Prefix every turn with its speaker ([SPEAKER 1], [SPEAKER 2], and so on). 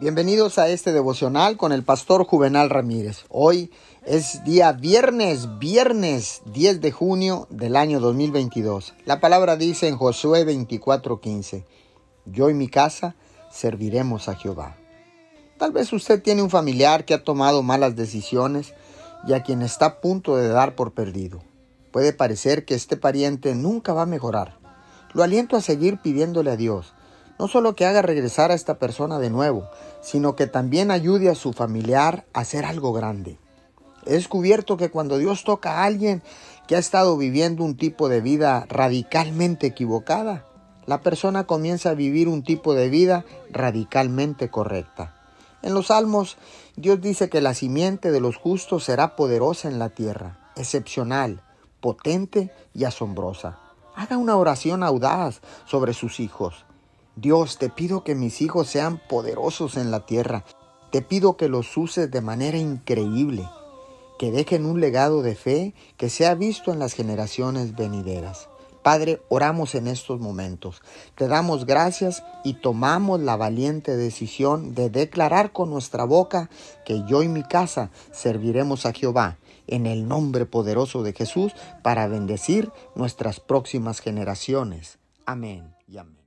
[SPEAKER 1] Bienvenidos a este devocional con el pastor Juvenal Ramírez. Hoy es día viernes, viernes 10 de junio del año 2022. La palabra dice en Josué 24:15, yo y mi casa serviremos a Jehová. Tal vez usted tiene un familiar que ha tomado malas decisiones y a quien está a punto de dar por perdido. Puede parecer que este pariente nunca va a mejorar. Lo aliento a seguir pidiéndole a Dios no solo que haga regresar a esta persona de nuevo, sino que también ayude a su familiar a hacer algo grande. He descubierto que cuando Dios toca a alguien que ha estado viviendo un tipo de vida radicalmente equivocada, la persona comienza a vivir un tipo de vida radicalmente correcta. En los Salmos, Dios dice que la simiente de los justos será poderosa en la tierra, excepcional, potente y asombrosa. Haga una oración audaz sobre sus hijos. Dios, te pido que mis hijos sean poderosos en la tierra. Te pido que los uses de manera increíble, que dejen un legado de fe que sea visto en las generaciones venideras. Padre, oramos en estos momentos. Te damos gracias y tomamos la valiente decisión de declarar con nuestra boca que yo y mi casa serviremos a Jehová en el nombre poderoso de Jesús para bendecir nuestras próximas generaciones. Amén y amén.